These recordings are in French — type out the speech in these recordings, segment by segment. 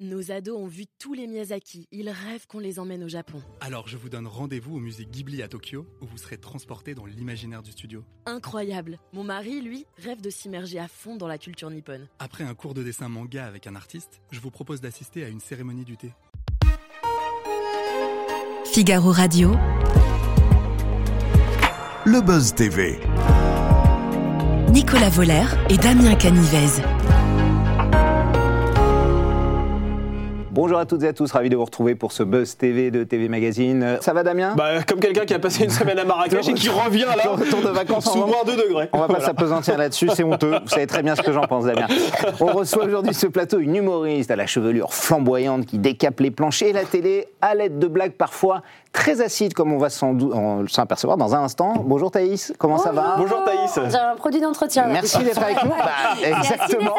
Nos ados ont vu tous les Miyazaki. Ils rêvent qu'on les emmène au Japon. Alors je vous donne rendez-vous au musée Ghibli à Tokyo, où vous serez transporté dans l'imaginaire du studio. Incroyable. Mon mari, lui, rêve de s'immerger à fond dans la culture nippone. Après un cours de dessin manga avec un artiste, je vous propose d'assister à une cérémonie du thé. Figaro Radio. Le Buzz TV. Nicolas Voller et Damien Canivez. Bonjour à toutes et à tous, ravi de vous retrouver pour ce Buzz TV de TV Magazine. Ça va Damien? Bah, comme quelqu'un qui a passé une semaine à Marrakech et qui revient là, retour de vacances en sous moment. moins 2 degrés. On va pas Voilà. s'apesantir là-dessus, c'est honteux. Vous savez très bien ce que j'en pense, Damien. On reçoit aujourd'hui ce plateau une humoriste à la chevelure flamboyante qui décape les planchers et la télé à l'aide de blagues parfois très acides, comme on va s'en apercevoir dans un instant. Bonjour Thaïs, comment ça va Bonjour Thaïs. J'ai un produit d'entretien. Merci d'être avec nous. Bah, exactement.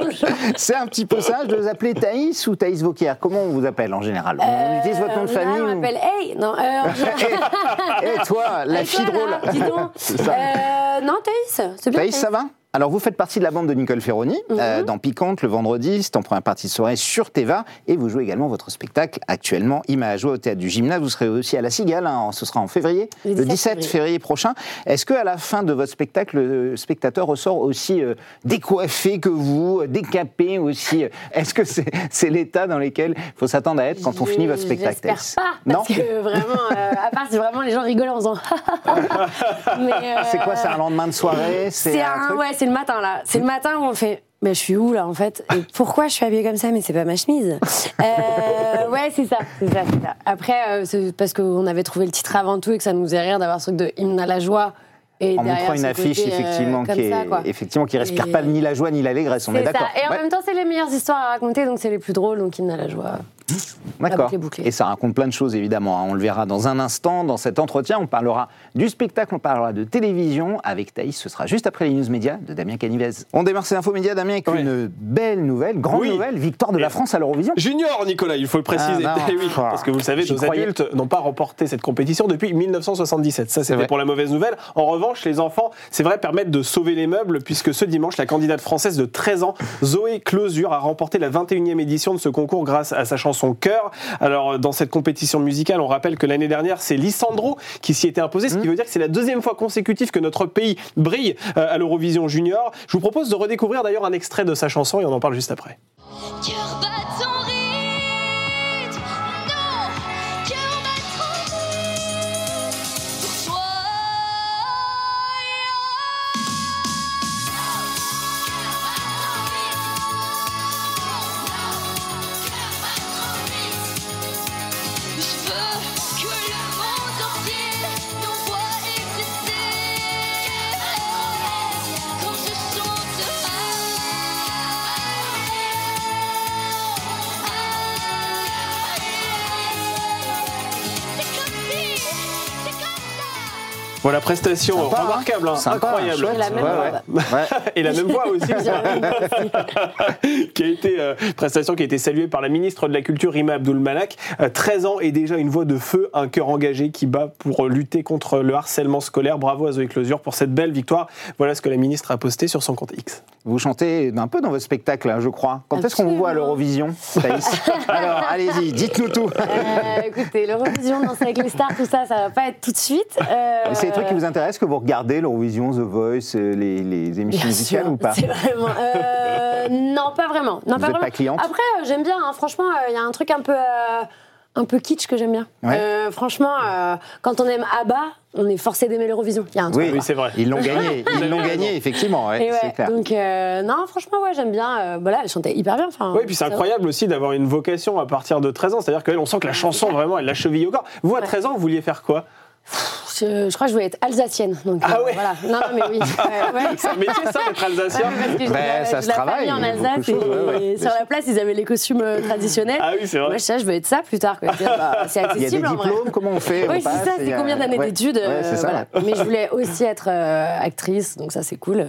Bonjour. C'est un petit peu ça. Je dois vous appeler Thaïs ou Thaïs Vauquier. Comment on vous appelle en général On utilise votre nom de famille On ou- m'appelle Hey. Non, euh, Et toi, la fille drôle. dis donc. Euh, non, Thaïs, c'est bien. Thaïs, ça va? Alors vous faites partie de la bande de Nicole Ferroni Mhm. euh, dans Piquante le vendredi, c'est en première partie de soirée sur Teva et vous jouez également votre spectacle actuellement Image au théâtre du gymnase. Vous serez aussi à la Cigale, hein, ce sera en février, Le le 17 17 février, février. prochain. Est-ce que à la fin de votre spectacle, le spectateur ressort aussi euh, décoiffé que vous, décapé aussi? Est-ce que c'est c'est l'état dans lequel il faut s'attendre à être quand on finit votre spectacle? J'espère pas, Non? parce que vraiment, euh, à part si vraiment les gens rigolent en faisant. C'est quoi C'est un lendemain de soirée? C'est un, truc? ouais, c'est le matin là. C'est le matin où on fait. Mais je suis où là en fait? Et pourquoi je suis habillée comme ça? Mais c'est pas ma chemise. Euh, ouais, c'est ça, c'est ça, c'est ça. Après, euh, c'est parce qu'on avait trouvé le titre avant tout et que ça nous faisait rire d'avoir ce truc de hymne à la joie. Et en montrant une affiche côté, euh, effectivement qui est ça, effectivement qui respire Et- pas ni la joie ni l'allégresse on est, d'accord Et en Ouais. même temps, c'est les meilleures histoires à raconter, donc c'est les plus drôles, donc hymne à la joie. D'accord. Et ça raconte plein de choses, évidemment. hein. On le verra dans un instant. Dans cet entretien, on parlera du spectacle, on parlera de télévision. Avec Thaïs, ce sera juste après les news médias de Damien Canivez. On démarre ces infos médias, Damien, avec Ouais. une belle nouvelle, grande Oui. nouvelle, victoire de la France à l'Eurovision. Junior, Nicolas, il faut le préciser. Ah, non. Eh oui, parce que vous le savez, nos croyais. adultes n'ont pas remporté cette compétition depuis 1977. Ça, vrai. c'était pour la mauvaise nouvelle. En revanche, les enfants, c'est vrai, permettent de sauver les meubles, puisque ce dimanche, la candidate française de 13 ans, Zoé Closure, a remporté la 21e édition de ce concours grâce à sa chanson Cœur. Alors, dans cette compétition musicale, on rappelle que l'année dernière, c'est Lissandro qui s'y était imposé, Mmh. ce qui veut dire que c'est la deuxième fois consécutive que notre pays brille euh, à l'Eurovision Junior. Je vous propose de redécouvrir d'ailleurs un extrait de sa chanson et on en parle juste après. Ça. Voilà, prestation Sympa, hein remarquable, hein, Sympa, incroyable. Et la même Ouais, ouais. robe. Ouais. Et la même voix aussi. qui a été, euh, prestation qui a été saluée par la ministre de la Culture, Rima Abdul Malak. Euh, 13 ans et déjà une voix de feu, un cœur engagé qui bat pour lutter contre le harcèlement scolaire. Bravo à Zoé Closure pour cette belle victoire. Voilà ce que la ministre a posté sur son compte X. Vous chantez un peu dans votre spectacle, hein, je crois. Quand est-ce qu'on vous voit à l'Eurovision, Alors, allez-y, dites-nous tout. Euh, écoutez, l'Eurovision, danser avec les stars, tout ça, ça va pas être tout de suite. Euh, C'est trucs qui vous intéressent, que vous regardez l'Eurovision, The Voice, euh, les, les émissions Bien musicales sûr, ou pas c'est vraiment. euh, non, pas vraiment. Non, Vous pas êtes vraiment. pas cliente Après, euh, j'aime bien. hein, franchement, il y a un truc un peu, euh, un peu kitsch que j'aime bien. Ouais. Euh, franchement, euh, quand on aime ABBA, on est forcé d'aimer l'Eurovision. Il y a un truc. Oui, Oui, c'est vrai. Ils l'ont gagné, ils l'ont gagné, effectivement, ouais, c'est clair. donc euh, non, franchement, ouais, j'aime bien. Euh, voilà, elle chantait hyper bien. Enfin, Oui, puis c'est incroyable aussi d'avoir une vocation à partir de 13 ans. C'est-à-dire qu'elle, on sent que la chanson, vraiment, elle l'a cheville au corps. Vous, à 13 ans, vous vouliez faire quoi? Je, je crois que je voulais être alsacienne. Donc, Ah euh, ouais voilà. Non, non, mais oui. Ouais, ouais. C'est un métier, ça, d'être alsacien Ouais, parce que j'ai Ben, de la- ça se travaille, en Alsace choses, et, ouais, ouais. et sur la place ils avaient les costumes euh, traditionnels. Ah oui, c'est vrai. Moi je sais, je veux être ça plus tard. Bah, c'est Il y a des accessible en vrai. diplômes, comment on fait Oui, c'est ça, c'est combien d'années ouais. d'études Ouais, euh, voilà. Mais je voulais aussi être euh, actrice, donc ça c'est cool.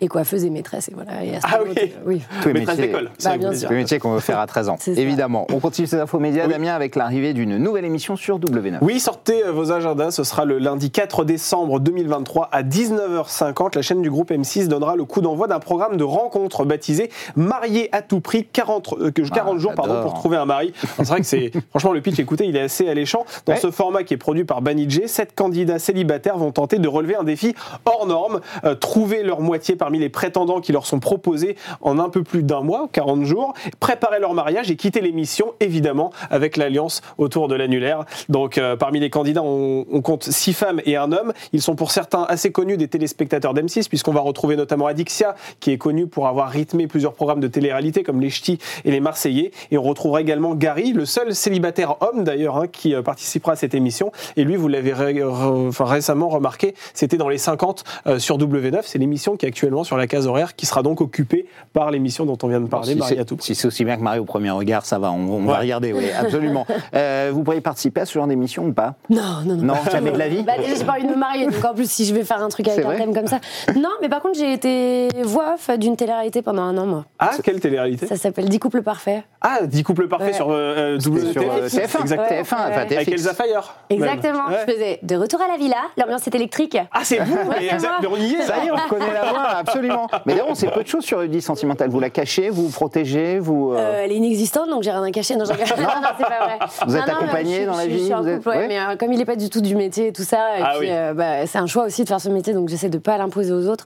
Et coiffeuse et maîtresse, et voilà. Et Ah oui. oui. Tous les métiers. Bah. C'est le métier qu'on veut faire à 13 ans, évidemment. On continue ces infos médias. Damien, avec l'arrivée d'une nouvelle émission sur W9. Oui, sortez vos agendas, ce sera le lundi 4 décembre 2023 à 19h50, la chaîne du groupe M6 donnera le coup d'envoi d'un programme de rencontre baptisé Marié à tout prix 40, euh, que- 40 Ah, jours pardon, pour trouver un mari. C'est vrai que c'est franchement le pitch écoutez, il est assez alléchant. Dans Ouais. ce format qui est produit par Banijé, sept candidats célibataires vont tenter de relever un défi hors norme, euh, trouver leur moitié parmi les prétendants qui leur sont proposés en un peu plus d'un mois, 40 jours, préparer leur mariage et quitter l'émission, évidemment, avec l'alliance autour de l'annulaire. Donc, euh, parmi les candidats, on, on compte six femmes et un homme. Ils sont pour certains assez connus des téléspectateurs d'M6, puisqu'on va retrouver notamment Adixia, qui est connu pour avoir rythmé plusieurs programmes de télé-réalité comme Les Ch'tis et Les Marseillais. Et on retrouvera également Gary, le seul célibataire homme d'ailleurs, hein, qui euh, participera à cette émission. Et lui, vous l'avez ré- re- enfin, récemment remarqué, c'était dans les 50 euh, sur W9. C'est l'émission qui est actuellement sur la case horaire, qui sera donc occupée par l'émission dont on vient de parler, si Marie à tout si c'est aussi bien que Marie au premier regard, ça va, on, on va regarder, oui, absolument. Euh, vous pourriez participer à ce genre d'émission ou pas? Non, non, non. Non, jamais de la vie? Bah, déjà, j'ai pas envie de me marier, donc en plus, si je vais faire un truc avec un thème comme ça. Non, mais par contre, j'ai été voix off d'une télé-réalité pendant un an, moi. Ah, quelle télé-réalité? Ça s'appelle 10 couples parfaits. Ah, 10 couples parfaits Ouais. sur euh, C'était sur euh, WTF. TF1, Exactement. Ouais. TF1, enfin. Avec. Elsa Fire. Exactement. Ouais. Je faisais de retour à la villa, l'ambiance est électrique. Ah, c'est vous Ouais, mais, exact- mais on y est. Ça y est, on reconnaît la voix, absolument. Mais d'ailleurs, on sait peu de choses sur Udie Sentimental. Vous la cachez, vous protégez, vous. euh, Euh, elle est inexistante, donc j'ai rien à cacher. Non, non, non, c'est pas vrai. Vous êtes mais accompagné dans la vie, Je suis en vous couple, mais euh, comme il est pas du tout du métier et tout ça, Ah euh, bah, c'est un choix aussi de faire ce métier, donc j'essaie de pas l'imposer aux autres.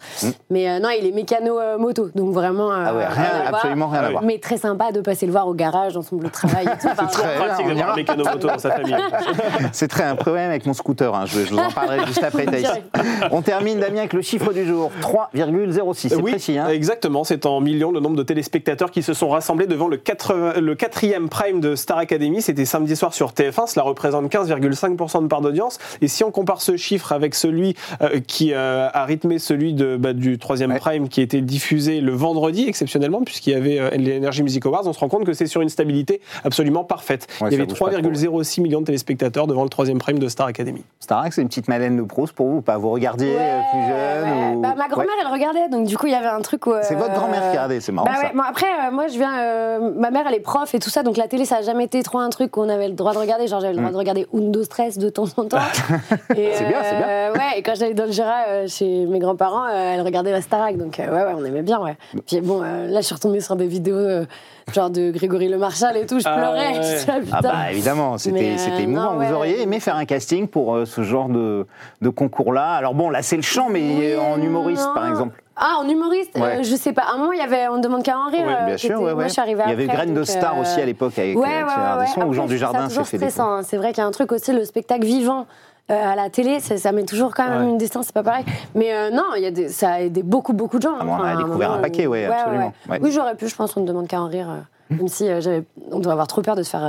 Mais euh, non, il est mécano euh, moto, donc vraiment. euh, Mm. Ah ouais, absolument rien à Ah voir. Mais très sympa de passer le voir au garage dans son bleu de travail et tout. Enfin, très- pratique on d'avoir ira. un mécano moto dans sa famille. C'est très un problème avec mon scooter. hein. Je, je vous en parlerai juste après, Thaïs. On termine, Damien, avec le chiffre du jour 3,06. C'est oui, précis. Hein exactement. C'est en millions le nombre de téléspectateurs qui se sont rassemblés devant le, 80 le quatrième prime de Star Academy. C'était samedi soir sur TF1. Cela représente 15,5% de part d'audience. Et si on compare ce chiffre avec celui euh, qui euh, a rythmé celui de, bah, du troisième Ouais. prime qui a été diffusé le vendredi exceptionnellement, puisqu'il y avait euh, les Energy Music Awards, on se rend compte que c'est sur une stabilité absolument parfaite. Ouais, Il y avait bouge pas trop, 3,06 millions de téléspectateurs devant le troisième prime de Star Academy. Starac, c'est une petite Madeleine de Proust pour vous ou pas? Vous regardiez euh, Ouais, plus jeune ouais. ou... Bah, ma grand-mère, Ouais. elle regardait, donc du coup, il y avait un truc où. C'est votre grand-mère qui regardait, c'est marrant Bah ça. ouais, bon, après, euh, moi, je viens. euh, ma mère, elle est prof et tout ça, donc la télé, ça a jamais été trop un truc qu'on avait le droit de regarder. Genre, j'avais le droit de regarder Undo Stress de temps en temps. Mm. C'est bien, c'est bien. euh, ouais, et quand j'allais dans le Jura euh, chez mes grands-parents, euh, elle regardait la Starac, donc euh, ouais, ouais, on aimait bien, ouais. Puis bon, euh, là, je suis retombée sur des vidéos euh, genre de Grégory Le Marchal et tout, je Ah pleurais. ouais. je disais, ah, Ah bah évidemment, c'était euh, c'était émouvant. non, ouais, Vous auriez aimé faire un casting pour euh, ce genre de, de concours-là? Alors bon, là c'est le chant, mais Oui, en humoriste non. par exemple. Ah, en humoriste Ouais. euh, Je sais pas. À un moment, il y avait On ne demande qu'à en rire. Oui, euh, Bien sûr, ouais, Moi, je suis arrivée Il y avait après, Graines de Star euh, aussi à l'époque avec Ouais, euh. Ardisson, Après, Jean Dujardin s'est fait hein. C'est vrai qu'il y a un truc aussi, le spectacle vivant. euh, à la télé, ça, ça met toujours quand même Ouais. une distance, c'est pas pareil. Mais euh, non, il y a des, ça a aidé beaucoup, beaucoup de gens. Ah bon, on a Enfin, à découvert moment un paquet, ouais, absolument. Ouais. Oui, j'aurais pu, je pense, on ne demande qu'à en rire. Même si euh, on doit avoir trop peur de se faire.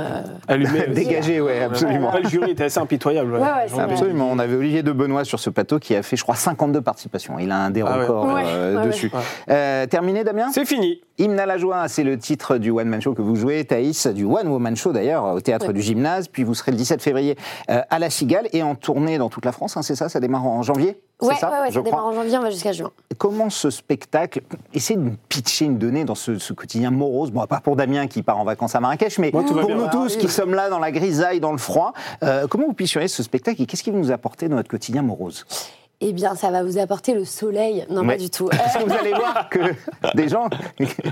euh. Dégagé, ouais, absolument. Le jury était assez impitoyable. Ouais, ouais, c'est vrai. Absolument. On avait Olivier de Benoît sur ce plateau qui a fait, je crois, 52 participations. Il a un des Ah records Ouais, euh, ouais, dessus. ouais. Euh, terminé, Damien? C'est fini. Hymne à la joie, c'est le titre du One Man Show que vous jouez, Thaïs, du One Woman Show d'ailleurs, au théâtre Ouais. du Gymnase. Puis vous serez le 17 février euh, à La Cigale et en tournée dans toute la France, hein, c'est ça? Ça démarre en janvier? Ouais, ça, ouais, ouais, je ça crois. démarre en janvier, on va jusqu'à juin. Comment ce spectacle, essayez de pitcher, une donnée dans ce, ce quotidien morose, bon, à part pour Damien qui part en vacances à Marrakech, mais Moi, pour nous Ah, tous qui sommes là dans la grisaille, dans le froid, euh, comment vous pitcheriez ce spectacle et qu'est-ce qu'il nous apporter dans notre quotidien morose? Eh bien, ça va vous apporter le soleil. Non, pas du tout. Parce que vous allez voir que des gens,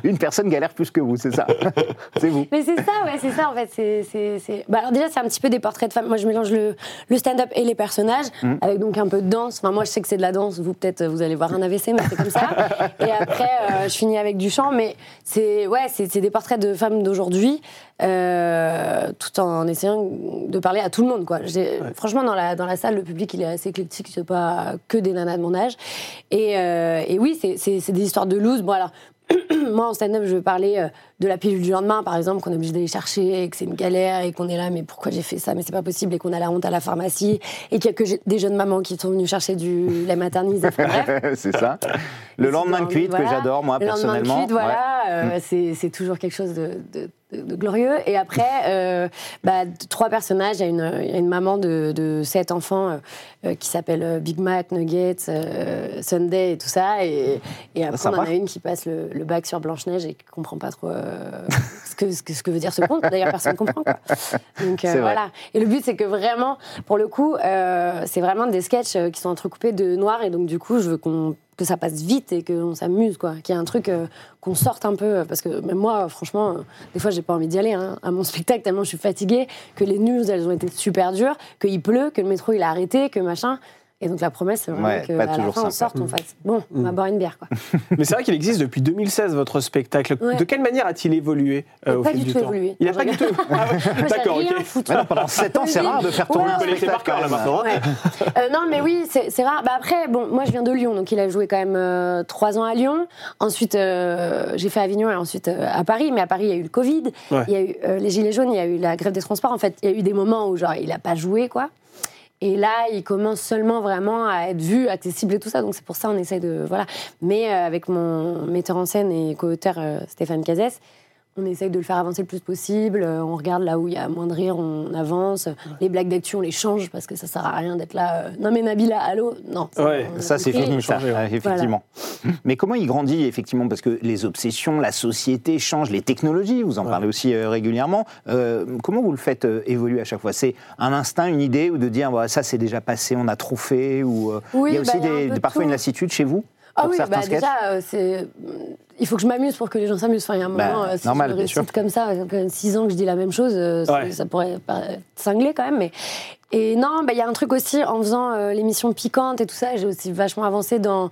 une personne galère plus que vous, c'est ça C'est vous Mais c'est ça, ouais, c'est ça en fait. C'est, Bah, alors déjà, c'est un petit peu des portraits de femmes. Moi, je mélange le, le stand-up et les personnages, Mm. avec donc un peu de danse. Enfin, moi, je sais que c'est de la danse. Vous, peut-être, vous allez voir un AVC, mais c'est comme ça. et après, euh, je finis avec du chant. Mais c'est, ouais, c'est, des portraits de femmes d'aujourd'hui, euh, tout en essayant de parler à tout le monde. Quoi. Franchement, dans la, dans la salle, le public, il est assez éclectique. C'est pas que des nanas de mon âge. Et, euh, et oui, c'est, des histoires de loose. Bon, alors. Moi, en stand-up, je veux parler euh, de la pilule du lendemain, par exemple, qu'on est obligé d'aller chercher, et que c'est une galère, et qu'on est là, mais pourquoi j'ai fait ça, mais c'est pas possible, et qu'on a la honte à la pharmacie, et qu'il y a que des jeunes mamans qui sont venues chercher du. Enfin, bref. c'est ça. Le lendemain de cuite que j'adore, moi, Le lendemain de personnellement. cuite, voilà, Ouais. euh, c'est, c'est toujours quelque chose de, de de- de glorieux. Et après, euh, bah, trois personnages. Il y, a une- il y a une maman de, de sept enfants euh, qui s'appelle Big Mac, Nuggets, euh, Sunday et tout ça. Et, et après, on en a une qui passe le, le bac sur Blanche-Neige et qui comprend pas trop ce, que, ce, que, ce que veut dire ce conte. D'ailleurs, personne ne comprend. Quoi. Donc euh, voilà. Et le but, c'est que vraiment, pour le coup, euh, c'est vraiment des sketchs euh, qui sont entrecoupés de noir. Et donc, du coup, je veux qu'on que ça passe vite et qu'on s'amuse, quoi. Qu'il y ait un truc, euh, qu'on sorte un peu. Parce que même moi, franchement, euh, des fois, j'ai pas envie d'y aller hein, à mon spectacle tellement je suis fatiguée, que les news, elles ont été super dures, qu'il pleut, que le métro, il a arrêté, que machin. Et donc, la promesse, c'est vraiment Ouais, qu'à pas la fin, on sorte, on fasse bon, on va boire une bière, quoi. Mais c'est vrai qu'il existe depuis 2016 votre spectacle. Ouais. De quelle manière a-t-il évolué euh, au pas fil du du tout temps évolué. Il a Non, pas du tout. Ah ouais, D'accord, ok. non, pendant 7 ans, c'est rare de faire tourner un connaissez par spectacle. cœur là maintenant. hein. Euh, non, mais oui, c'est rare. Bah après, bon, moi je viens de Lyon, donc il a joué quand même euh, trois ans à Lyon. Ensuite, euh, j'ai fait Avignon et ensuite euh, à Paris. Mais à Paris, il y a eu le Covid, Ouais. il y a eu euh, les Gilets jaunes, il y a eu la grève des transports. En fait, il y a eu des moments où genre il a pas joué, quoi. Et là, il commence seulement vraiment à être vu, accessible et tout ça. Donc c'est pour ça on essaye de voilà. Mais euh, avec mon metteur en scène et co-auteur euh, Stéphane Cazès. On essaye de le faire avancer le plus possible. euh, On regarde là où il y a moins de rire, on avance. Les blagues d'actu, on les change parce que ça sert à rien d'être là. euh, non mais Nabila, allô? Non. Ouais, Ça, c'est fini, ça, ouais. effectivement. Mais comment il grandit, effectivement? Parce que les obsessions, la société changent, les technologies, vous en parlez aussi euh, régulièrement. Euh, comment vous le faites euh, évoluer à chaque fois? C'est un instinct, une idée, ou de dire bah, ça, c'est déjà passé, on a trop fait ou, euh, Oui, Il y a aussi bah, il y a un des- peu de parfois tout. une lassitude chez vous? Ah pour oui, certains bah sketchs déjà, euh, c'est. Il faut que je m'amuse pour que les gens s'amusent. Enfin, il y a un Bah, moment, euh, si normal, je récite comme ça, ça fait six ans que je dis la même chose, euh, Ouais. ça pourrait paraître cinglé quand même. Mais... Et non, bah, il y a un truc aussi, en faisant euh, l'émission Piquante et tout ça, j'ai aussi vachement avancé dans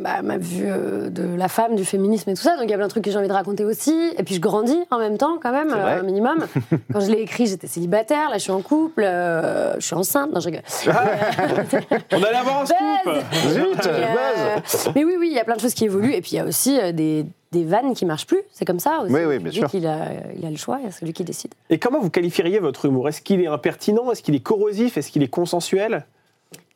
bah, ma vue euh, de la femme, du féminisme et tout ça. Donc il y a plein de trucs que j'ai envie de raconter aussi. Et puis je grandis en même temps, quand même, euh, un minimum. Quand je l'ai écrit, j'étais célibataire. Là, je suis en couple. euh, je suis enceinte. Non, je rigole. On allait avoir un scoop Mais oui, oui, il y a plein de choses qui évoluent. Et puis il y a aussi euh, des, des vannes qui marchent plus. C'est comme ça aussi. Oui, oui, bien sûr. qu'il a, il a le choix, c'est lui qui décide. Et comment vous qualifieriez votre humour? Est-ce qu'il est impertinent? Est-ce qu'il est corrosif? Est-ce qu'il est consensuel?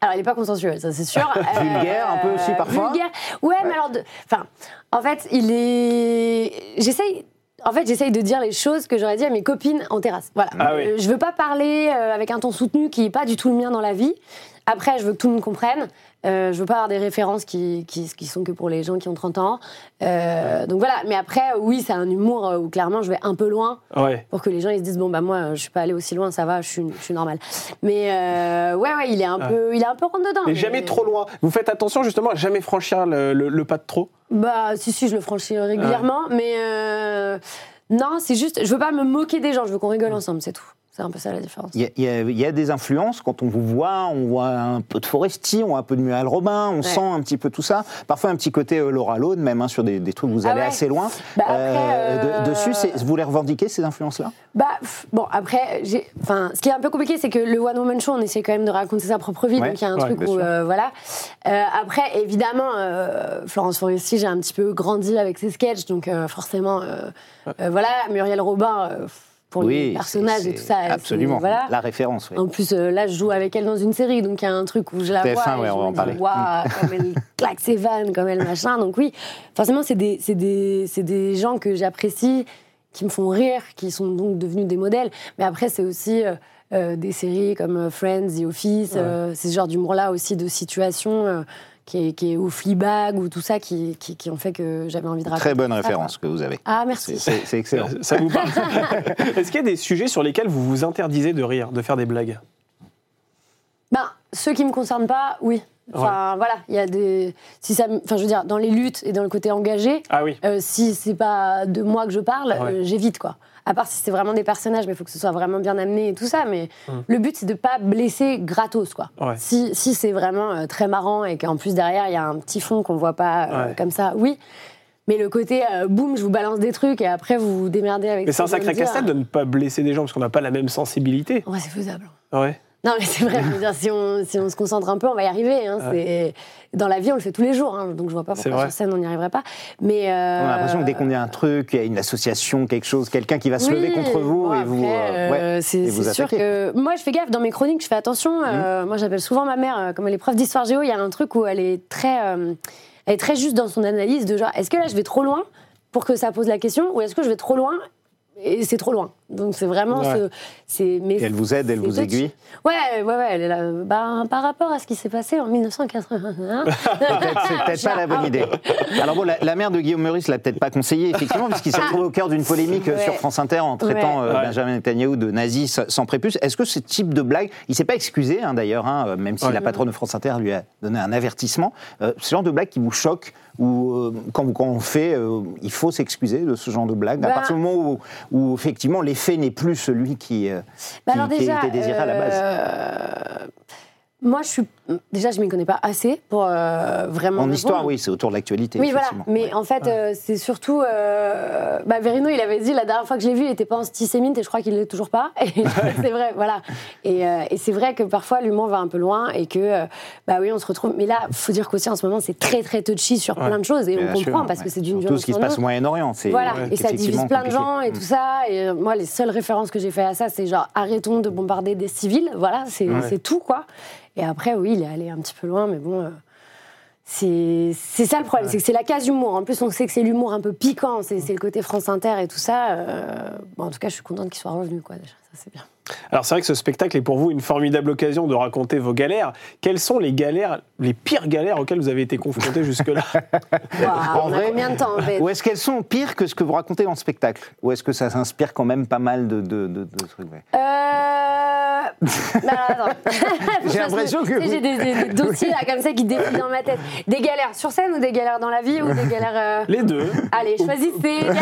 Alors, il n'est pas consensuel, ça c'est sûr. Euh, Vulgaire, un peu aussi, parfois Vulgaire. Ouais, mais alors, enfin, en fait, il est. J'essaye. En fait, j'essaye de dire les choses que j'aurais dit à mes copines en terrasse. Voilà. Ah oui. Euh, Je veux pas parler euh, avec un ton soutenu qui est pas du tout le mien dans la vie. Après, je veux que tout le monde comprenne. Euh, je veux pas avoir des références qui, qui, qui sont que pour les gens qui ont 30 ans. Euh, donc voilà. Mais après, oui, c'est un humour euh, où clairement je vais un peu loin Ouais. pour que les gens ils se disent bon bah moi je suis pas allée aussi loin ça va je suis je suis normale mais euh, ouais ouais il est un Ouais. peu il est un peu rentre dedans Mais jamais trop loin. Vous faites attention justement à jamais franchir le, le- le pas de trop bah si si je le franchis régulièrement mais euh, non c'est juste je veux pas me moquer des gens je veux qu'on rigole ensemble c'est tout c'est un peu ça la différence Il y, a, y y des influences quand on vous voit, on voit un peu de Foresti, on voit un peu de Muriel Robin, on sent un petit peu tout ça. Parfois un petit côté euh, Laura Lone, même hein, sur des, des trucs où vous Ah allez ouais. assez loin. Bah après, de- euh, dessus, c'est- vous les revendiquez ces influences-là? Bah, bon, après, ce qui est un peu compliqué, c'est que le One Woman Show, on essaie quand même de raconter sa propre vie, Ouais, donc il y a un ouais, truc où, euh, voilà. Euh, après, évidemment, euh, Florence Foresti, j'ai un petit peu grandi avec ses sketchs, donc euh, forcément, euh, euh, voilà, Muriel Robin, euh, pour les personnages c'est- et tout ça. Absolument, Voilà. la référence. oui. En plus, euh, là, je joue avec elle dans une série, donc il y a un truc où je la TF1, vois. et ouais, je on va me en dis, parler. Waouh, comme elle claque ses vannes, comme elle machin. Donc oui, forcément, c'est des, c'est des, c'est des gens que j'apprécie, qui me font rire, qui sont donc devenus des modèles. Mais après, c'est aussi euh, euh, des séries comme Friends, The Office, euh, c'est ce genre d'humour-là aussi de situation. Qui est, qui est ou Fleabag ou tout ça qui, qui, qui ont fait que j'avais envie de raconter. Très bonne ça, référence quoi. que vous avez. Ah, merci. C'est excellent. Euh, Ça vous parle Est-ce qu'il y a des sujets sur lesquels vous vous interdisez de rire, de faire des blagues? Ben, ceux qui me concernent pas, oui. Enfin, voilà, il y a des. Si ça, me- enfin, je veux dire, dans les luttes et dans le côté engagé, Ah oui. euh, si c'est pas de moi que je parle, Ouais. euh, j'évite quoi. À part si c'est vraiment des personnages, mais il faut que ce soit vraiment bien amené et tout ça. Mais Hum. le but, c'est de pas blesser gratos quoi. Ouais. Si, si c'est vraiment euh, très marrant et qu'en plus derrière, il y a un petit fond qu'on voit pas euh, Ouais. comme ça, oui. Mais le côté, euh, boum, je vous balance des trucs et après vous vous démerdez avec Mais ce c'est un sacré casse-tête de ne pas blesser des gens parce qu'on n'a pas la même sensibilité. Ouais, c'est faisable. Ouais. Non, mais c'est vrai, je veux dire, si on, si on se concentre un peu, on va y arriver. hein, Dans la vie, on le fait tous les jours, hein, donc je vois pas pourquoi sur scène on n'y arriverait pas. Mais euh, On a l'impression que dès qu'on dit un truc, il y a une association, quelque chose, quelqu'un qui va se oui, lever contre vous bon, et vous. après, euh, euh, ouais, c'est sûr que moi, je fais gaffe dans mes chroniques, je fais attention. Mmh. euh, moi, j'appelle souvent ma mère, comme elle est prof d'histoire géo, il y a un truc où elle est très, elle est très juste dans son analyse de genre, est-ce que là je vais trop loin pour que ça pose la question, ou est-ce que je vais trop loin et c'est trop loin? Donc c'est vraiment Ouais. ce. c'est- Mais elle vous aide, elle vous aiguille Ouais, ouais, ouais. Elle est là. Bah, par rapport à ce qui s'est passé en 1981. Peut-être- C'est peut-être pas la bonne idée. Alors bon, la, la mère de Guillaume Meurice l'a peut-être pas conseillé, effectivement, puisqu'il s'est retrouvé au cœur d'une polémique euh, Ouais. sur France Inter en traitant Ouais. euh. Benjamin Netanyahu de nazi sans- prépuce. Est-ce que ce type de blague, il s'est pas excusé hein, d'ailleurs, hein, euh, même si Ouais. la patronne de France Inter lui a donné un avertissement, euh, ce genre de blague qui vous choque ou euh, quand, quand on fait, euh, il faut s'excuser de ce genre de blague? À Bah- partir du moment où, où effectivement l'effet n'est plus celui qui, euh, Bah qui- alors qui déjà, était désiré à la base. euh, moi, je suis déjà, je m'y connais pas assez pour euh, vraiment. En histoire, oui, c'est autour de l'actualité. Oui, voilà. Mais en fait, euh, c'est surtout. Euh, bah, Verino, il avait dit la dernière fois que je l'ai vu, il n'était pas antisémite et je crois qu'il l'est toujours pas. Et c'est vrai, voilà. Et, euh, et c'est vrai que parfois l'humour va un peu loin et que, euh, bah oui, on se retrouve. Mais là, faut dire qu'aussi en ce moment, c'est très très touchy sur plein de choses et Bien on comprend sûr, parce ouais. que c'est d'une violence. ce qui se passe au Moyen-Orient. c'est Voilà, et ça divise plein de gens et Mm. tout ça. Et moi, les seules références que j'ai fait à ça, c'est genre arrêtons de bombarder des civils. Voilà, c'est tout, quoi. Et après, oui, il est allé un petit peu loin, mais bon. euh, c'est ça le problème, c'est que c'est la case humour. En plus, on sait que c'est l'humour un peu piquant, c'est le côté France Inter et tout ça. euh, en tout cas, je suis contente qu'il soit revenu, quoi, déjà. Ça, c'est bien. Alors c'est vrai que ce spectacle est pour vous une formidable occasion de raconter vos galères. Quelles sont les galères, les pires galères auxquelles vous avez été confrontés jusque-là? On a vrai, combien de temps, en fait? Ou est-ce qu'elles sont pires que ce que vous racontez dans le spectacle? Ou est-ce que ça s'inspire quand même pas mal de, de, de- de trucs ouais? Euh... J'ai l'impression que. J'ai des, des- des dossiers là, comme ça qui défilent dans ma tête. Des galères sur scène ou des galères dans la vie ou des galères. euh, Les deux. Allez, choisissez.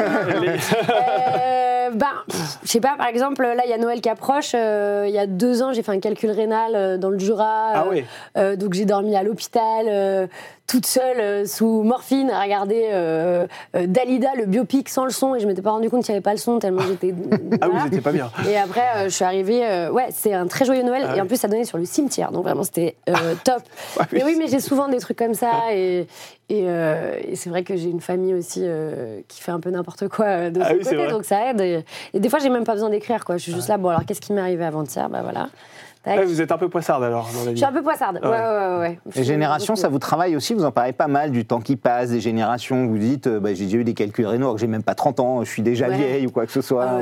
Euh, ben, je sais pas, par exemple, là, il y a Noël qui approche. euh, il y a deux ans, j'ai fait un calcul rénal euh, dans le Jura. Ah oui. euh, donc, j'ai dormi à l'hôpital, toute seule, euh, sous morphine, à regarder euh, euh, Dalida, le biopic sans le son. Et je m'étais pas rendu compte qu'il n'y avait pas le son, tellement j'étais. Ah vous voilà. n'étiez pas bien. Et après, je suis arrivée. ouais, c'est un très joyeux Noël. Ah et en plus, ça donnait sur le cimetière. Donc vraiment, c'était top. Ah oui. Mais oui, mais j'ai souvent des trucs comme ça. Et, et, euh, et c'est vrai que j'ai une famille aussi euh, qui fait un peu n'importe quoi de Ah son oui, côté. Donc ça aide. Et, et des fois, j'ai même pas besoin d'écrire. quoi. Je suis juste là. Bon, alors qu'est-ce qui m'est arrivé avant-hier Bah voilà. Vous êtes un peu poissarde alors dans la Je vie. suis un peu poissarde. Ouais, Ouais. ouais, ouais. ouais. Les générations, ça vous travaille aussi Vous en parlez pas mal du temps qui passe, des générations. Vous dites, euh, bah, j'ai déjà eu des calculs rénaux alors que j'ai même pas 30 ans, je suis déjà Ouais. vieille ou quoi que ce soit. Ah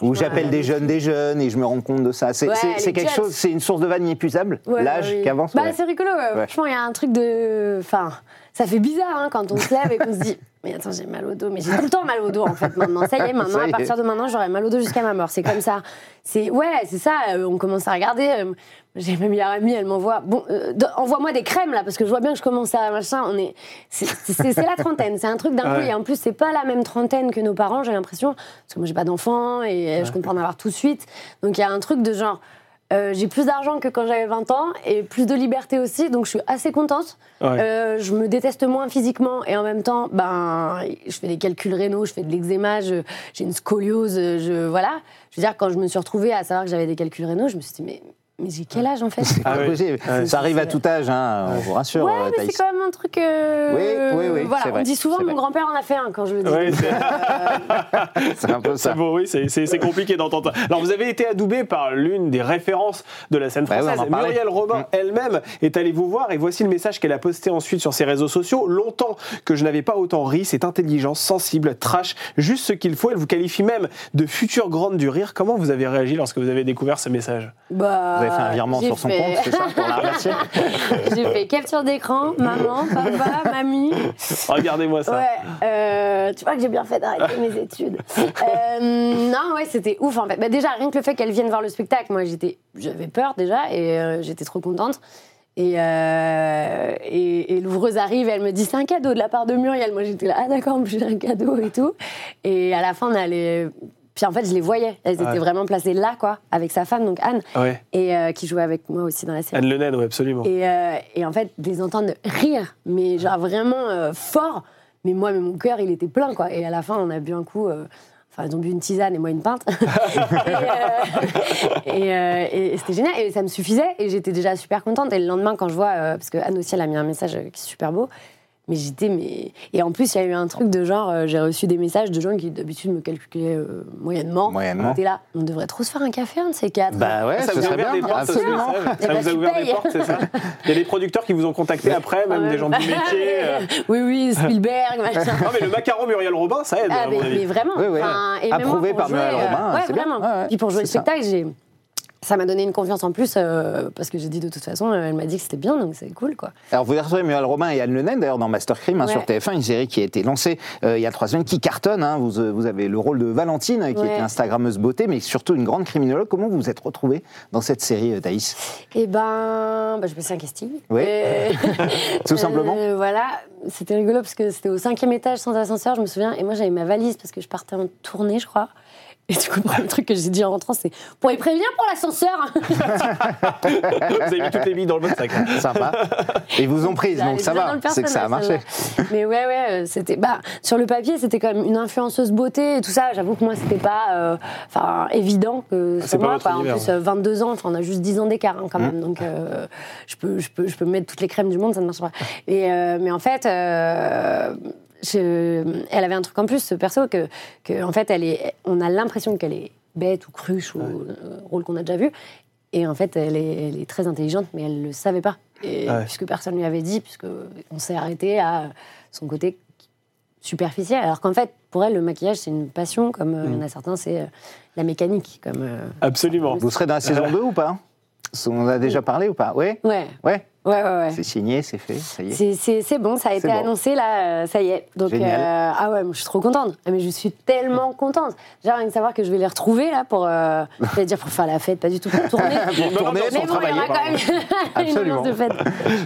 ou j'appelle euh, des jeunes des jeunes et je me rends compte de ça. C'est quelque jets. chose, c'est une source de vanne inépuisable, Ouais, l'âge oui. qui avance. Bah, ouais. c'est rigolo. ouais. Ouais. Franchement, il y a un truc de. Enfin, ça fait bizarre hein, quand on se lève et qu'on se dit. Mais attends, j'ai mal au dos. Mais j'ai tout le temps mal au dos en fait maintenant. Ça y est, maintenant, à partir de maintenant, j'aurai mal au dos jusqu'à ma mort. C'est comme ça. C'est ouais, c'est ça. euh, on commence à regarder. euh, j'ai ma meilleure amie, elle m'envoie. Bon, euh, envoie-moi des crèmes là, parce que je vois bien que je commence à machin. On est. C'est la trentaine. C'est un truc d'un coup. Ouais. Et en plus, c'est pas la même trentaine que nos parents. J'ai l'impression parce que moi, j'ai pas d'enfants et euh, je compte pas en avoir tout de suite. Donc il y a un truc de genre. Euh, j'ai plus d'argent que quand j'avais 20 ans et plus de liberté aussi, donc je suis assez contente. Ouais. Euh, je me déteste moins physiquement et en même temps, ben, je fais des calculs rénaux, je fais de l'eczéma, j'ai une scoliose, je voilà. Je veux dire, quand je me suis retrouvée à savoir que j'avais des calculs rénaux, je me suis dit mais, mais j'ai quel âge en fait Ah oui. Ouais. Ça arrive à tout âge, hein, on vous rassure. Ouais, mais c'est quand même un truc. euh, Oui, oui, oui, Voilà, on vrai, dit souvent mon grand-père en a fait un quand je le dis. Ouais, c'est- un peu ça. C'est beau, oui, c'est- compliqué d'entendre ça. Alors, vous avez été adoubé par l'une des références de la scène Bah oui, française. en parlait. Muriel Robin Mm. elle-même est allée vous voir et voici le message qu'elle a posté ensuite sur ses réseaux sociaux. Longtemps que je n'avais pas autant ri, c'est intelligent, sensible, trash, juste ce qu'il faut. Elle vous qualifie même de future grande du rire. Comment vous avez réagi lorsque vous avez découvert ce message? Bah, Vous avez fait un virement j'ai sur son fait- compte, c'est ça, pour la remercier J'ai fait capture d'écran, maman, papa, mamie. Regardez-moi ça. Ouais, euh, tu vois que j'ai bien fait d'arrêter mes études. Euh, non, ouais, c'était ouf en fait. Bah, déjà, rien que le fait qu'elle vienne voir le spectacle, moi j'étais, j'avais peur déjà et euh, j'étais trop contente. Et, euh, et, et l'ouvreuse arrive, elle me dit c'est un cadeau de la part de Muriel. Moi j'étais là, ah d'accord, j'ai un cadeau et tout. Et à la fin, on allait. Puis en fait, je les voyais. Elles étaient Ouais. vraiment placées là, quoi, avec sa femme, donc Anne, Ouais. et euh, qui jouait avec moi aussi dans la série. Anne Lenel, oui, absolument. Et, euh, et en fait, de les entendre rire, mais genre vraiment euh, fort. Mais moi, mais mon cœur, il était plein, quoi. Et à la fin, on a bu un coup. Enfin, ils ont bu une tisane et moi une pinte. et euh, et, et c'était génial. Et ça me suffisait. Et j'étais déjà super contente. Et le lendemain, quand je vois. euh, parce que Anne aussi, elle a mis un message qui est super beau. Mais j'étais mais et en plus il y a eu un truc de genre euh, j'ai reçu des messages de gens qui d'habitude me calculaient euh, moyennement. Moyennement. On était là, on devrait trop se faire un café un de ces quatre. Bah ouais, ça vous a serait ouvert bien. des portes, ça, Absolument. ça, Eh ça ben, vous a ouvert des payes. portes, c'est ça Il y a des producteurs qui vous ont contacté après, même des gens du métier. euh. oui oui Spielberg machin. Non, mais le macaron Muriel Robin, ça aide, Ah, à mon mais, avis. mais vraiment. Oui, oui. Enfin, et même Approuvé moi, par jouer, Muriel euh, Robin, ouais, c'est bien. vraiment. Ouais, ouais, Puis pour jouer le spectacle, j'ai. Ça m'a donné une confiance en plus euh, parce que j'ai dit de toute façon, euh, elle m'a dit que c'était bien, donc c'est cool quoi. Alors, vous retrouvez Muriel Robin et Anne Le Nen, d'ailleurs, dans Master Crime hein, sur TF1, une série qui a été lancée euh, il y a trois semaines, qui cartonne. hein. Vous, vous avez le rôle de Valentine, qui Ouais. était Instagrammeuse beauté, mais surtout une grande criminologue. Comment vous vous êtes retrouvée dans cette série, Thaïs? Et ben, bah, j'ai passé un casting. Oui. Tout simplement Voilà, c'était rigolo parce que c'était au cinquième étage sans ascenseur, je me souviens. Et moi, j'avais ma valise parce que je partais en tournée, je crois. Et du coup, le premier truc que j'ai dit en rentrant, c'est pour les prévenir pour l'ascenseur. Vous avez mis toutes les billes dans le bon sac. hein. Sympa. Et ils vous ont prise, donc ça va. C'est que ça a marché. Mais ouais, ouais, euh, c'était. Bah, sur le papier, c'était quand même une influenceuse beauté et tout ça. J'avoue que moi, c'était pas euh, enfin, évident que c'est c'est pas moi. quoi. En plus, euh, 22 ans, enfin, on a juste 10 ans d'écart hein, quand Mmh. même. Donc, euh, je, peux, je, peux, je peux mettre toutes les crèmes du monde, ça ne marche pas. Et, euh, mais en fait. Je- elle avait un truc en plus, ce perso, que, que en fait, elle est, on a l'impression qu'elle est bête ou cruche ou euh, rôle qu'on a déjà vu. Et en fait, elle est, elle est très intelligente, mais elle ne le savait pas. Et Ouais. puisque personne lui avait dit, puisque on s'est arrêté à son côté superficiel. Alors qu'en fait, pour elle, le maquillage, c'est une passion, comme euh, il y en a certains, c'est euh, la mécanique. Comme, euh, Absolument. Vous serez dans la saison 2 ou pas? On en a déjà parlé ou pas? Oui? Ouais, Ouais ouais, ouais. ouais. C'est signé, c'est fait, ça y est. C'est- bon, ça a été bon. annoncé là, euh, ça y est. Donc Génial. euh, ah ouais, moi, je suis trop contente. Ah, Mais je suis tellement contente. Déjà rien que savoir que je vais les retrouver là pour, euh, dire pour faire la fête, pas du tout pour tourner. Pour tourner, mais bon, il y aura quand même une Absolument. ambiance de fête.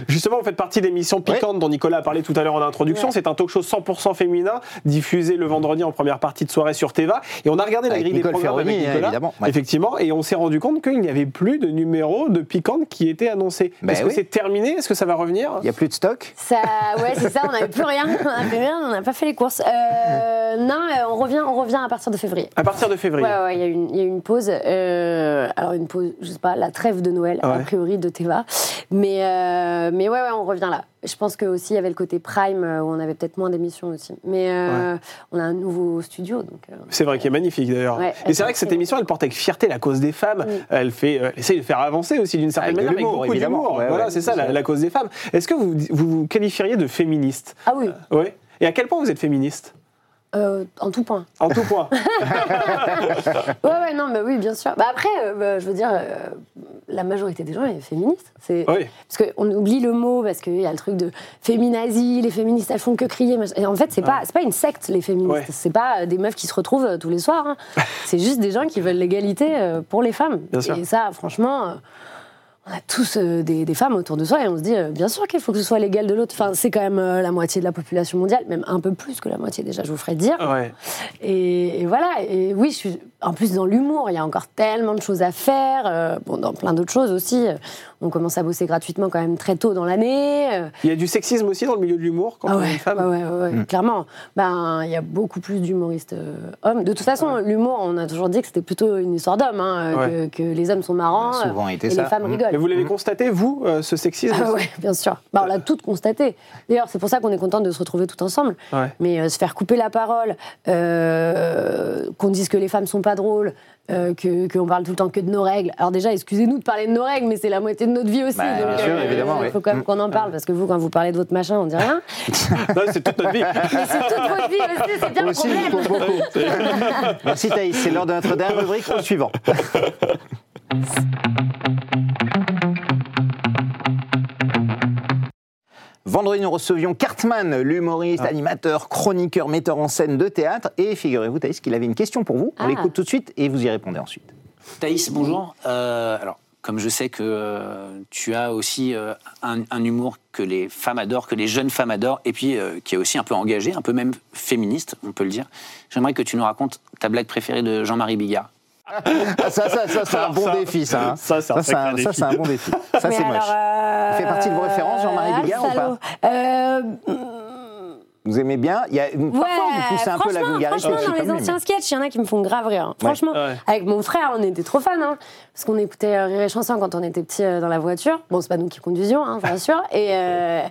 Justement, vous faites partie de l'émission Piquante dont Nicolas a parlé tout à l'heure en introduction. Ouais. C'est un talk show 100% féminin diffusé le vendredi en première partie de soirée sur Teva. Et on a regardé la grille Nicole des programmes Ferroni, avec Nicolas, évidemment. Ouais. effectivement, et on s'est rendu compte qu'il n'y avait plus de numéro de Piquante qui était annoncé. Ben Est-ce que c'est terminé? Est-ce que ça va revenir? Il n'y a plus de stock? Ça, ouais, c'est ça, on n'avait plus rien, on n'a fait rien, on n'a pas fait les courses. Euh, non, euh, on revient, on revient à partir de février. À partir de février. Ouais, ouais, il y, a une- il y a eu une pause. euh, alors, une pause, je sais pas, la trêve de Noël, a priori, de Teva. Mais, euh, mais ouais, ouais, on revient là. Je pense que aussi il y avait le côté Prime, euh, où on avait peut-être moins d'émissions aussi. Mais euh, on a un nouveau studio, donc. euh, C'est vrai qu'il est magnifique d'ailleurs. Ouais, et c'est vrai que cette émission, elle porte avec fierté la cause des femmes. Oui. Elle fait, euh, elle essaie de faire avancer aussi d'une certaine Avec manière, avec beaucoup évidemment. d'humour. Ouais, voilà, ouais, c'est ça, la, cause des femmes. Est-ce que vous vous, vous qualifieriez de féministe? Ah oui, Oui. Et à quel point vous êtes féministe? Euh, en tout point. En tout point. Ouais, ouais, non, mais oui, bien sûr. Bah après, euh, bah, je veux dire, euh, la majorité des gens est féministe. C'est oui. Parce qu'on oublie le mot, parce qu'il y a le truc de féminazie, les féministes elles font que crier. Et en fait, c'est pas, c'est pas une secte, les féministes. Ouais. C'est pas euh, des meufs qui se retrouvent euh, tous les soirs. hein. c'est juste des gens qui veulent l'égalité euh, pour les femmes. Bien sûr. Et ça, franchement. On a tous euh, des, des femmes autour de soi et on se dit, euh, bien sûr qu'il faut que ce soit l'égal de l'autre. Enfin, c'est quand même euh, la moitié de la population mondiale, même un peu plus que la moitié déjà, je vous ferai dire. Ouais. Et, et voilà, et oui, je suis en plus dans l'humour, il y a encore tellement de choses à faire, euh, bon, dans plein d'autres choses aussi. On commence à bosser gratuitement quand même très tôt dans l'année. Il y a du sexisme aussi dans le milieu de l'humour quand ah on est une femme. ouais, ouais, ouais, clairement. Ben, il y a beaucoup plus d'humoristes euh, hommes. De toute façon, l'humour, on a toujours dit que c'était plutôt une histoire d'hommes, hein, que, que les hommes sont marrants Ça a souvent été et ça. les femmes Mhm. rigolent. Vous l'avez constaté, vous, euh, ce sexisme Ah ouais, bien sûr. Bah, on l'a toutes constaté. D'ailleurs, c'est pour ça qu'on est content de se retrouver tout ensemble. Ouais. Mais euh, se faire couper la parole, euh, qu'on dise que les femmes sont pas drôles, euh, que qu'on parle tout le temps que de nos règles. Alors déjà, excusez-nous de parler de nos règles, mais c'est la moitié de notre vie aussi. Bah, bien sûr, évidemment, Il oui. faut quand même qu'on en parle, parce que vous, quand vous parlez de votre machin, on dit rien. C'est toute notre vie. Mais c'est toute votre vie aussi, c'est bien le Aussi, problème. pour beaucoup. Merci Thaïs, c'est l'heure de notre dernière rubrique au suivant. Vendredi, nous recevions Cartman, l'humoriste, animateur, chroniqueur, metteur en scène de théâtre. Et figurez-vous, Thaïs, qu'il avait une question pour vous. On Ah. l'écoute tout de suite et vous y répondez ensuite. Thaïs, bonjour. Euh, alors, comme je sais que euh, tu as aussi euh, un, un humour que les femmes adorent, que les jeunes femmes adorent, et puis euh, qui est aussi un peu engagé, un peu même féministe, on peut le dire, j'aimerais que tu nous racontes ta blague préférée de Jean-Marie Bigard. Ah, ça, ça, ça, c'est un bon ça, défi, ça. hein. ça, c'est un bon défi. Ça, c'est moche. euh, Il fait partie de vos références, Jean-Marie ah, Bigard, ou pas. Euh, Vous aimez bien Il y a, Parfois, vous poussez un peu la franchement, vulgarité. franchement, dans les anciens mais- sketchs, il y en a qui me font grave rire. Franchement, Ouais. avec mon frère, on était trop fans. Hein, parce qu'on écoutait euh, Rire et Chanson quand on était petits euh, dans la voiture. Bon, c'est pas nous qui conduisions, hein, bien sûr. Et, euh,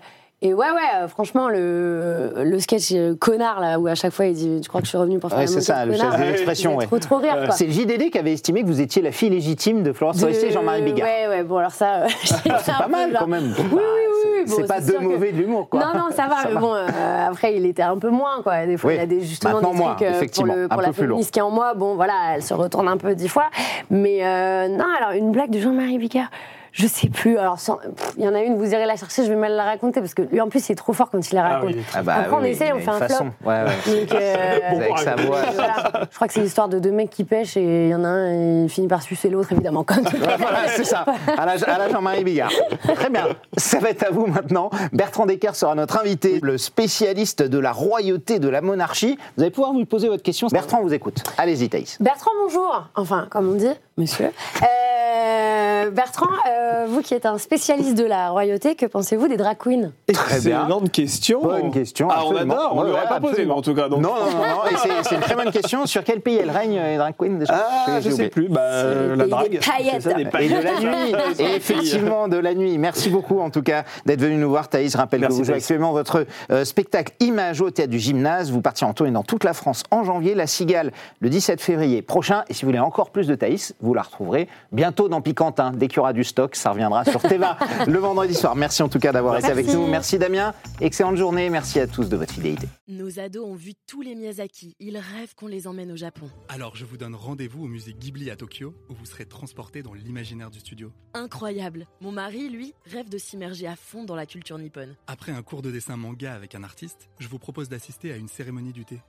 Et ouais, ouais, euh, franchement, le, le sketch euh, connard, là, où à chaque fois il dit Tu crois que je suis revenu pour faire Ouais, c'est ça, le l'expression, ouais. trop, trop rire, quoi. C'est le JDD qui avait estimé que vous étiez la fille légitime de Florence Forestier et Jean-Marie Bigard. Ouais, ouais, bon, alors ça, euh, C'est pas mal quand même. Oui, oui, oui. bon, c'est pas deux que- mauvais de l'humour, quoi. Non, non, ça va, mais bon, euh, après, il était un peu moins, quoi. Des fois, Oui, il a des, justement maintenant des moins, trucs euh, pour, effectivement, le, pour la féministe qui est en moi. Bon, voilà, elle se retourne un peu dix fois. Mais non, alors, une blague de Jean-Marie Bigard. Je sais plus. Alors, il y en a une, vous irez la chercher, je vais mal la raconter parce que lui, en plus, il est trop fort quand il la Ah raconte. oui, Ah bah Après, on oui, essaye, il on a fait un façon. flop. Ouais, ouais. Donc, euh, Avec sa voix. voilà. Je crois que c'est l'histoire de deux mecs qui pêchent et il y en a un, il finit par sucer l'autre, évidemment. Comme voilà, c'est ça, à la, à la Jean-Marie Bigard. Très bien, ça va être à vous maintenant. Bertrand Descartes sera notre invité, le spécialiste de la royauté, de la monarchie. Vous allez pouvoir vous poser votre question. Bertrand vous écoute. Allez-y, Thaïs. Bertrand, bonjour. Enfin, comme on dit, monsieur. Euh, Bertrand, euh, vous qui êtes un spécialiste de la royauté, que pensez-vous des drag queens? Excellente question. Bonne question. Ah, on absolument. adore. On Ouais, ne l'aurait pas posé, absolument. en tout cas. Donc. Non, non, non, non. Et c'est- c'est une très bonne question. Sur quel pays elle règne, les drag queens déjà? Ah, J'ai je sais oublié. plus. Bah, euh, la pays drague. paillettes. C'est ça, des Et de paillettes. la nuit. Et effectivement, de la nuit. Merci beaucoup, en tout cas, d'être venu nous voir. Thaïs, je rappelle Merci, que vous jouez Thaïs. actuellement votre euh, spectacle Image au théâtre du gymnase. Vous partirez en tournée dans toute la France en janvier. La Cigale, le 17 février prochain. Et si vous voulez encore plus de Thaïs, vous la retrouverez bientôt dans Picantin. Dès qu'il y aura du stock, ça reviendra sur Teva le vendredi soir. Merci en tout cas d'avoir été avec nous. Merci Damien. Excellente journée. Merci à tous de votre fidélité. Nos ados ont vu tous les Miyazaki. Ils rêvent qu'on les emmène au Japon. Alors je vous donne rendez-vous au musée Ghibli à Tokyo, où vous serez transporté dans l'imaginaire du studio. Incroyable. Mon mari, lui, rêve de s'immerger à fond dans la culture nippone. Après un cours de dessin manga avec un artiste, je vous propose d'assister à une cérémonie du thé.